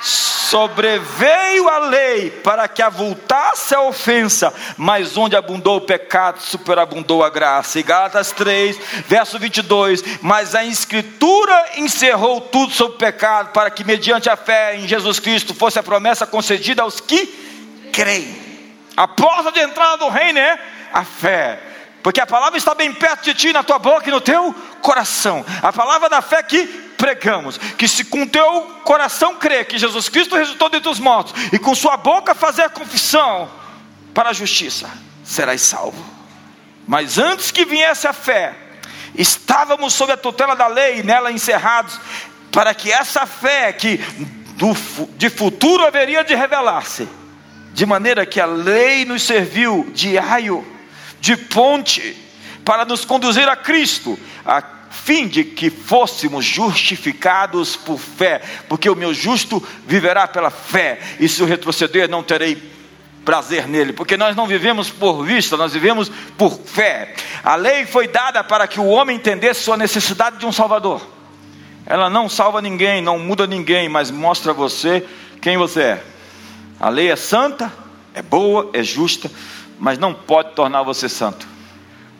[SPEAKER 2] sobreveio a lei para que avultasse a ofensa, mas onde abundou o pecado, superabundou a graça. E Gálatas 3, verso 22, mas a escritura encerrou tudo sobre o pecado, para que mediante a fé em Jesus Cristo fosse a promessa concedida aos que creem. A porta de entrada do reino é a fé. Porque a palavra está bem perto de ti, na tua boca e no teu coração. A palavra da fé que pregamos, que se com teu coração crer que Jesus Cristo resultou dentre os mortos, e com sua boca fazer confissão para a justiça, serás salvo. Mas antes que viesse a fé, estávamos sob a tutela da lei, nela encerrados, para que essa fé que do, de futuro haveria de revelar-se, de maneira que a lei nos serviu de aio, de ponte, para nos conduzir a Cristo, a fim de que fôssemos justificados por fé, porque o meu justo viverá pela fé, e se eu retroceder, não terei prazer nele, porque nós não vivemos por vista, nós vivemos por fé. A lei foi dada para que o homem entendesse sua necessidade de um Salvador. Ela não salva ninguém, não muda ninguém, mas mostra a você quem você é. A lei é santa, é boa, é justa, mas não pode tornar você santo.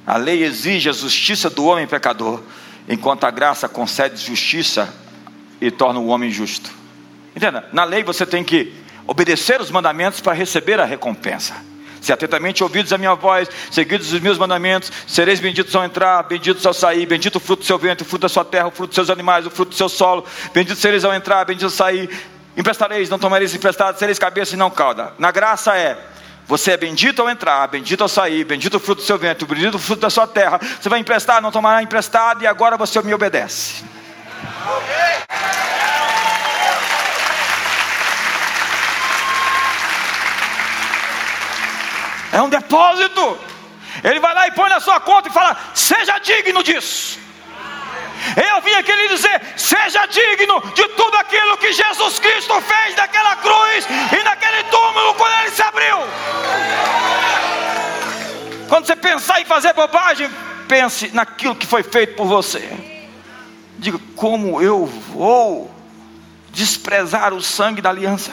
[SPEAKER 2] A lei exige a justiça do homem pecador, enquanto a graça concede justiça e torna o homem justo. Entenda? Na lei você tem que obedecer os mandamentos para receber a recompensa. Se atentamente ouvidos a minha voz, seguidos os meus mandamentos, sereis benditos ao entrar, benditos ao sair, bendito o fruto do seu vento, o fruto da sua terra, o fruto dos seus animais, o fruto do seu solo, benditos sereis ao entrar, benditos ao sair, emprestareis, não tomareis emprestado, sereis cabeça e não cauda. Na graça é, você é bendito ao entrar, bendito ao sair, bendito o fruto do seu vento, bendito o fruto da sua terra. Você vai emprestar, não tomará emprestado, e agora você me obedece. É um depósito. Ele vai lá e põe na sua conta e fala: seja digno disso. Eu vim aqui lhe dizer: seja digno de tudo aquilo que Jesus Cristo fez naquela cruz e naquele túmulo quando ele se abriu. Quando você pensar em fazer bobagem, pense naquilo que foi feito por você. Diga: como eu vou desprezar o sangue da aliança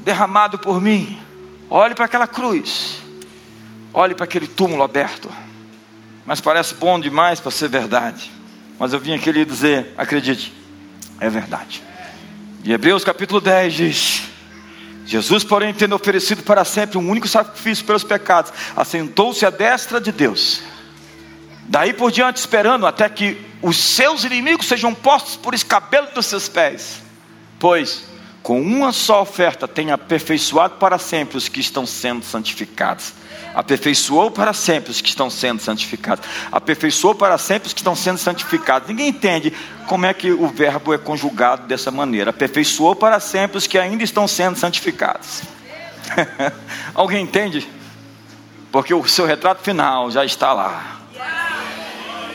[SPEAKER 2] derramado por mim? Olhe para aquela cruz, olhe para aquele túmulo aberto. Mas parece bom demais para ser verdade. Mas eu vim aqui lhe dizer: acredite, é verdade. E Hebreus capítulo 10 diz: Jesus, porém, tendo oferecido para sempre um único sacrifício pelos pecados, assentou-se à destra de Deus. Daí por diante, esperando até que os seus inimigos sejam postos por escabelo dos seus pés. Pois com uma só oferta tem aperfeiçoado para sempre os que estão sendo santificados. Aperfeiçoou para sempre os que estão sendo santificados. Aperfeiçoou para sempre os que estão sendo santificados. Ninguém entende como é que o verbo é conjugado dessa maneira. Aperfeiçoou para sempre os que ainda estão sendo santificados. (laughs) Alguém entende? Porque o seu retrato final já está lá.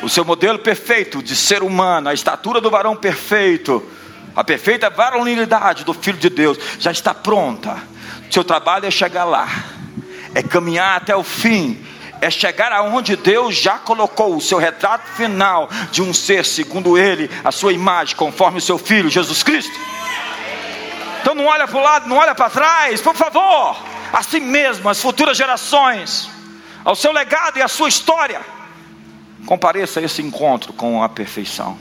[SPEAKER 2] O seu modelo perfeito de ser humano, a estatura do varão perfeito a perfeita varonilidade do Filho de Deus já está pronta. Seu trabalho é chegar lá, é caminhar até o fim, é chegar aonde Deus já colocou o seu retrato final de um ser segundo Ele, a sua imagem, conforme o seu Filho Jesus Cristo. Então não olha para o lado, não olha para trás, por favor. Assim mesmo, as futuras gerações, ao seu legado e à sua história, compareça a esse encontro com a perfeição.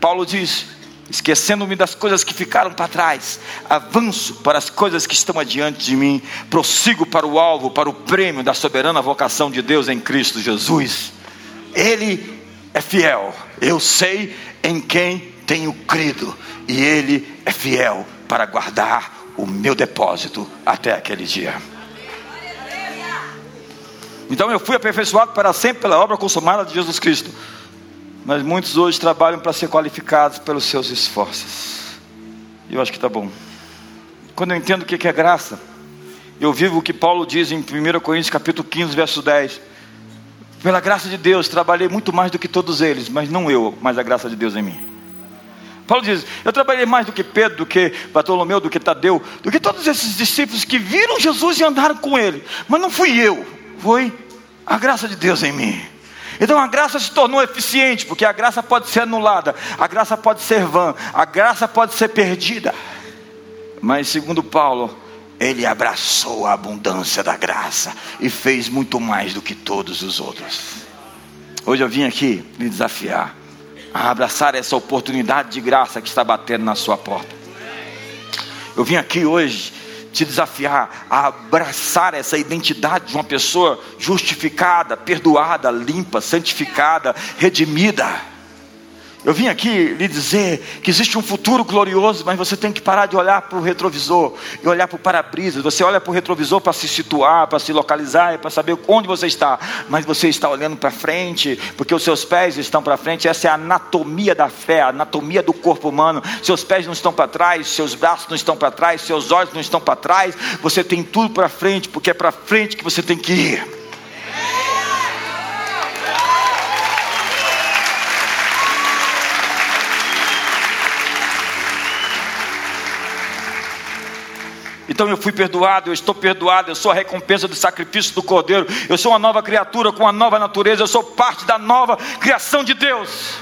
[SPEAKER 2] Paulo diz: esquecendo-me das coisas que ficaram para trás, avanço para as coisas que estão adiante de mim, prossigo para o alvo, para o prêmio da soberana vocação de Deus em Cristo Jesus. Ele é fiel, eu sei em quem tenho crido, e Ele é fiel para guardar o meu depósito até aquele dia. Então eu fui aperfeiçoado para sempre pela obra consumada de Jesus Cristo mas muitos hoje trabalham para ser qualificados pelos seus esforços. E eu acho que está bom. Quando eu entendo o que é graça, eu vivo o que Paulo diz em 1 Coríntios capítulo 15, verso 10. Pela graça de Deus, trabalhei muito mais do que todos eles, mas não eu, mas a graça de Deus em mim. Paulo diz: Eu trabalhei mais do que Pedro, do que Bartolomeu, do que Tadeu, do que todos esses discípulos que viram Jesus e andaram com ele, mas não fui eu, foi a graça de Deus em mim. Então a graça se tornou eficiente, porque a graça pode ser anulada, a graça pode ser vã, a graça pode ser perdida. Mas segundo Paulo, ele abraçou a abundância da graça e fez muito mais do que todos os outros. Hoje eu vim aqui lhe desafiar a abraçar essa oportunidade de graça que está batendo na sua porta. Eu vim aqui hoje te desafiar a abraçar essa identidade de uma pessoa justificada, perdoada, limpa, santificada, redimida. Eu vim aqui lhe dizer que existe um futuro glorioso, mas você tem que parar de olhar para o retrovisor e olhar para o para-brisa. Você olha para o retrovisor para se situar, para se localizar, para saber onde você está, mas você está olhando para frente, porque os seus pés estão para frente. Essa é a anatomia da fé, a anatomia do corpo humano. Seus pés não estão para trás, seus braços não estão para trás, seus olhos não estão para trás. Você tem tudo para frente, porque é para frente que você tem que ir. Então eu fui perdoado, eu estou perdoado, eu sou a recompensa do sacrifício do Cordeiro, eu sou uma nova criatura com uma nova natureza, eu sou parte da nova criação de Deus.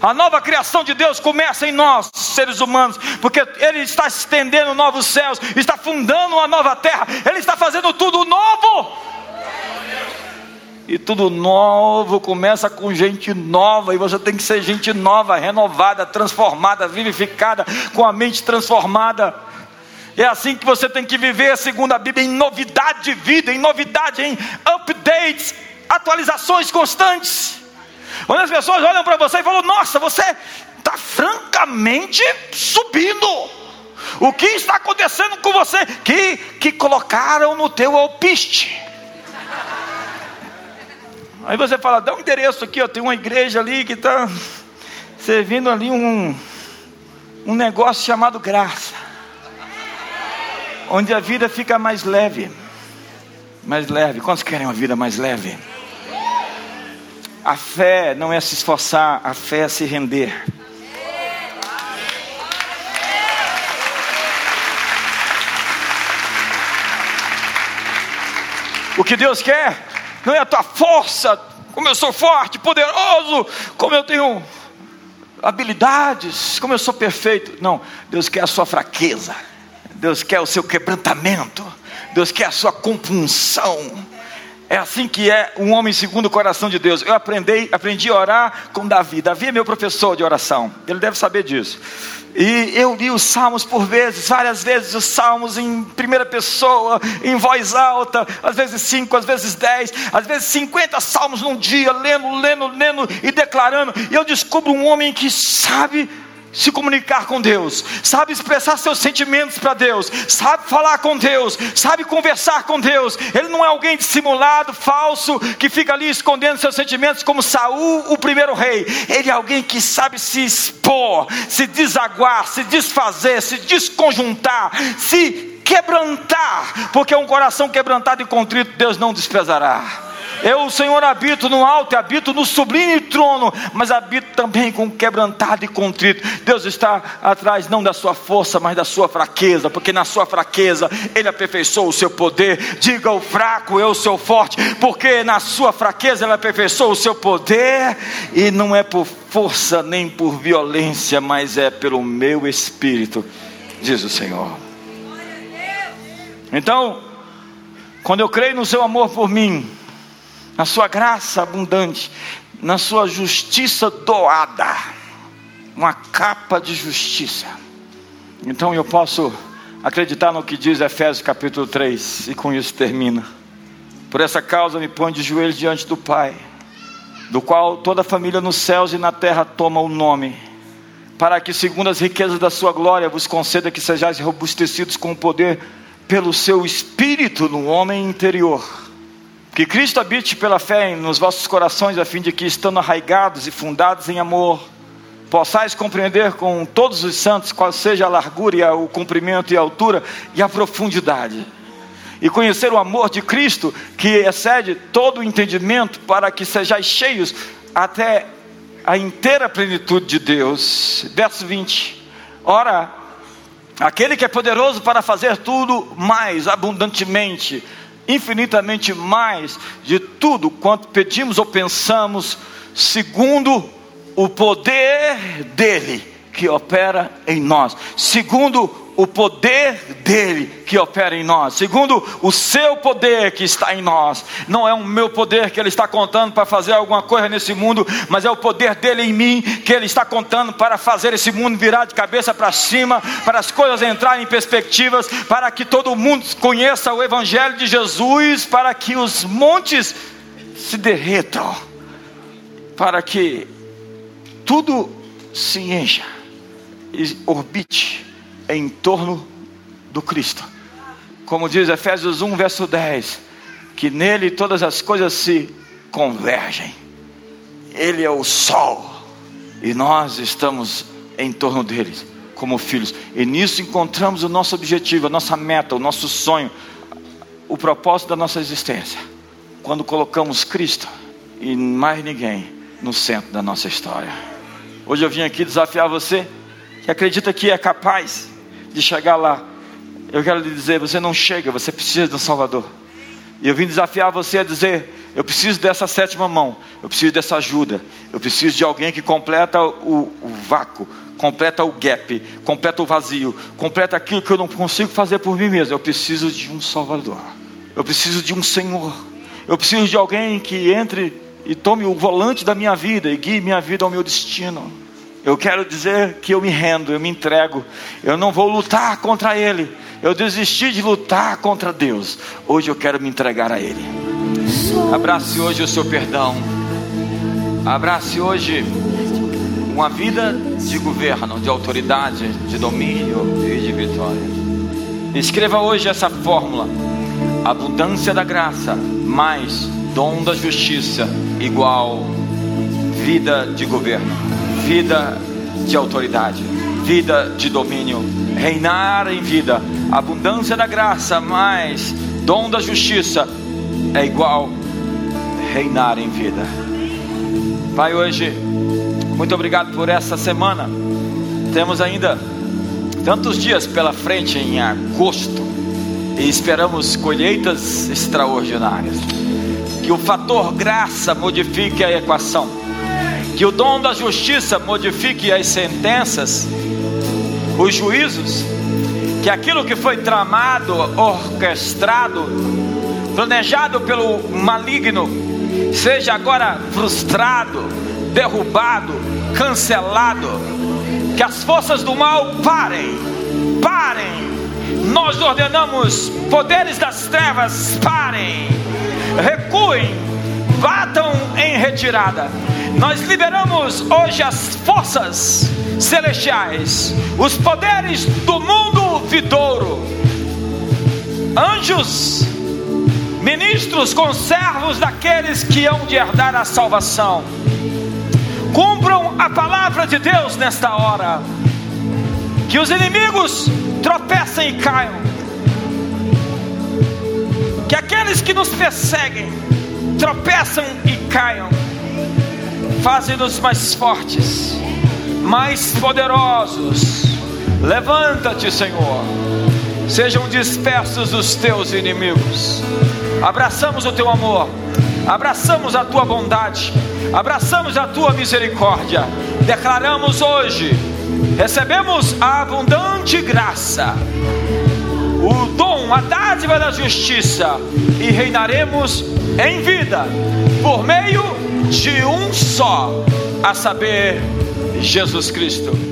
[SPEAKER 2] A nova criação de Deus começa em nós, seres humanos, porque Ele está estendendo novos céus, está fundando uma nova terra, Ele está fazendo tudo novo. E tudo novo começa com gente nova, e você tem que ser gente nova, renovada, transformada, vivificada, com a mente transformada. É assim que você tem que viver, segundo a Bíblia, em novidade de vida, em novidade, em updates, atualizações constantes. Quando as pessoas olham para você e falam: Nossa, você está francamente subindo. O que está acontecendo com você? Que, que colocaram no teu alpiste. Aí você fala: Dá um endereço aqui, ó, tem uma igreja ali que está servindo ali um, um negócio chamado graça, onde a vida fica mais leve. Mais leve. Quantos querem uma vida mais leve? A fé não é se esforçar, a fé é se render. O que Deus quer não é a tua força, como eu sou forte, poderoso, como eu tenho habilidades, como eu sou perfeito. Não, Deus quer a sua fraqueza, Deus quer o seu quebrantamento, Deus quer a sua compunção. É assim que é um homem segundo o coração de Deus. Eu aprendi, aprendi a orar com Davi. Davi é meu professor de oração. Ele deve saber disso. E eu li os salmos por vezes, várias vezes, os salmos em primeira pessoa, em voz alta, às vezes cinco, às vezes dez, às vezes cinquenta salmos num dia, lendo, lendo, lendo e declarando. E eu descubro um homem que sabe se comunicar com Deus, sabe expressar seus sentimentos para Deus, sabe falar com Deus, sabe conversar com Deus. Ele não é alguém dissimulado, falso, que fica ali escondendo seus sentimentos como Saul, o primeiro rei. Ele é alguém que sabe se expor, se desaguar, se desfazer, se desconjuntar, se quebrantar, porque um coração quebrantado e contrito Deus não desprezará. Eu, o Senhor, habito no alto, habito no sublime trono, mas habito também com quebrantado e contrito. Deus está atrás não da sua força, mas da sua fraqueza, porque na sua fraqueza Ele aperfeiçoou o seu poder. Diga o fraco, eu sou forte, porque na sua fraqueza Ele aperfeiçoou o seu poder, e não é por força nem por violência, mas é pelo meu espírito, diz o Senhor. Então, quando eu creio no seu amor por mim, na sua graça abundante, na sua justiça doada, uma capa de justiça. Então eu posso acreditar no que diz Efésios capítulo 3, e com isso termina. Por essa causa me ponho de joelhos diante do Pai, do qual toda a família nos céus e na terra toma o nome, para que, segundo as riquezas da sua glória, vos conceda que sejais robustecidos com o poder pelo seu espírito no homem interior que Cristo habite pela fé nos vossos corações, a fim de que, estando arraigados e fundados em amor, possais compreender com todos os santos qual seja a largura, o comprimento e a altura e a profundidade. E conhecer o amor de Cristo, que excede todo o entendimento, para que sejais cheios até a inteira plenitude de Deus. Verso 20. Ora, aquele que é poderoso para fazer tudo mais abundantemente, infinitamente mais de tudo quanto pedimos ou pensamos, segundo o poder dele que opera em nós, segundo o poder dele que opera em nós, segundo o seu poder que está em nós. Não é o meu poder que ele está contando para fazer alguma coisa nesse mundo, mas é o poder dele em mim que ele está contando para fazer esse mundo virar de cabeça para cima, para as coisas entrarem em perspectivas, para que todo mundo conheça o evangelho de Jesus, para que os montes se derretam, para que tudo se encha orbite em torno do Cristo. Como diz Efésios 1, verso 10, que nele todas as coisas se convergem. Ele é o sol e nós estamos em torno dele como filhos. E nisso encontramos o nosso objetivo, a nossa meta, o nosso sonho, o propósito da nossa existência. Quando colocamos Cristo e mais ninguém no centro da nossa história. Hoje eu vim aqui desafiar você que acredita que é capaz de chegar lá, Eu quero lhe dizer: você não chega, você precisa de um Salvador. E eu vim desafiar você a dizer: eu preciso dessa sétima mão, eu preciso dessa ajuda, eu preciso de alguém que completa o, o vácuo, completa o gap, completa o vazio, completa aquilo que eu não consigo fazer por mim mesmo. Eu preciso de um Salvador, eu preciso de um Senhor, eu preciso de alguém que entre e tome o volante da minha vida e guie minha vida ao meu destino. Eu quero dizer que eu me rendo, eu me entrego, eu não vou lutar contra Ele, eu desisti de lutar contra Deus, hoje eu quero me entregar a Ele. Abrace hoje o seu perdão, abrace hoje uma vida de governo, de autoridade, de domínio e de vitória. Escreva hoje essa fórmula: abundância da graça mais dom da justiça igual vida de governo, vida de autoridade, vida de domínio, reinar em vida, abundância da graça mais dom da justiça é igual reinar em vida. Pai, hoje, muito obrigado por essa semana. Temos ainda tantos dias pela frente em agosto e esperamos colheitas extraordinárias. Que o fator graça modifique a equação, que o dom da justiça modifique as sentenças, os juízos, que aquilo que foi tramado, orquestrado, planejado pelo maligno, seja agora frustrado, derrubado, cancelado, que as forças do mal parem, parem. Nós ordenamos, poderes das trevas, parem, recuem, batam em retirada. Nós liberamos hoje as forças celestiais, os poderes do mundo vidouro, anjos, ministros, conservos daqueles que hão de herdar a salvação. Cumpram a palavra de Deus nesta hora. Que os inimigos tropecem e caiam. Que aqueles que nos perseguem tropeçam e caiam. Fazem-nos mais fortes, mais poderosos. Levanta-te, Senhor. Sejam dispersos os teus inimigos. Abraçamos o teu amor abraçamos a tua bondade, abraçamos a tua misericórdia, declaramos hoje, recebemos a abundante graça, o dom, a dádiva da justiça, e reinaremos em vida, por meio de um só, a saber, Jesus Cristo.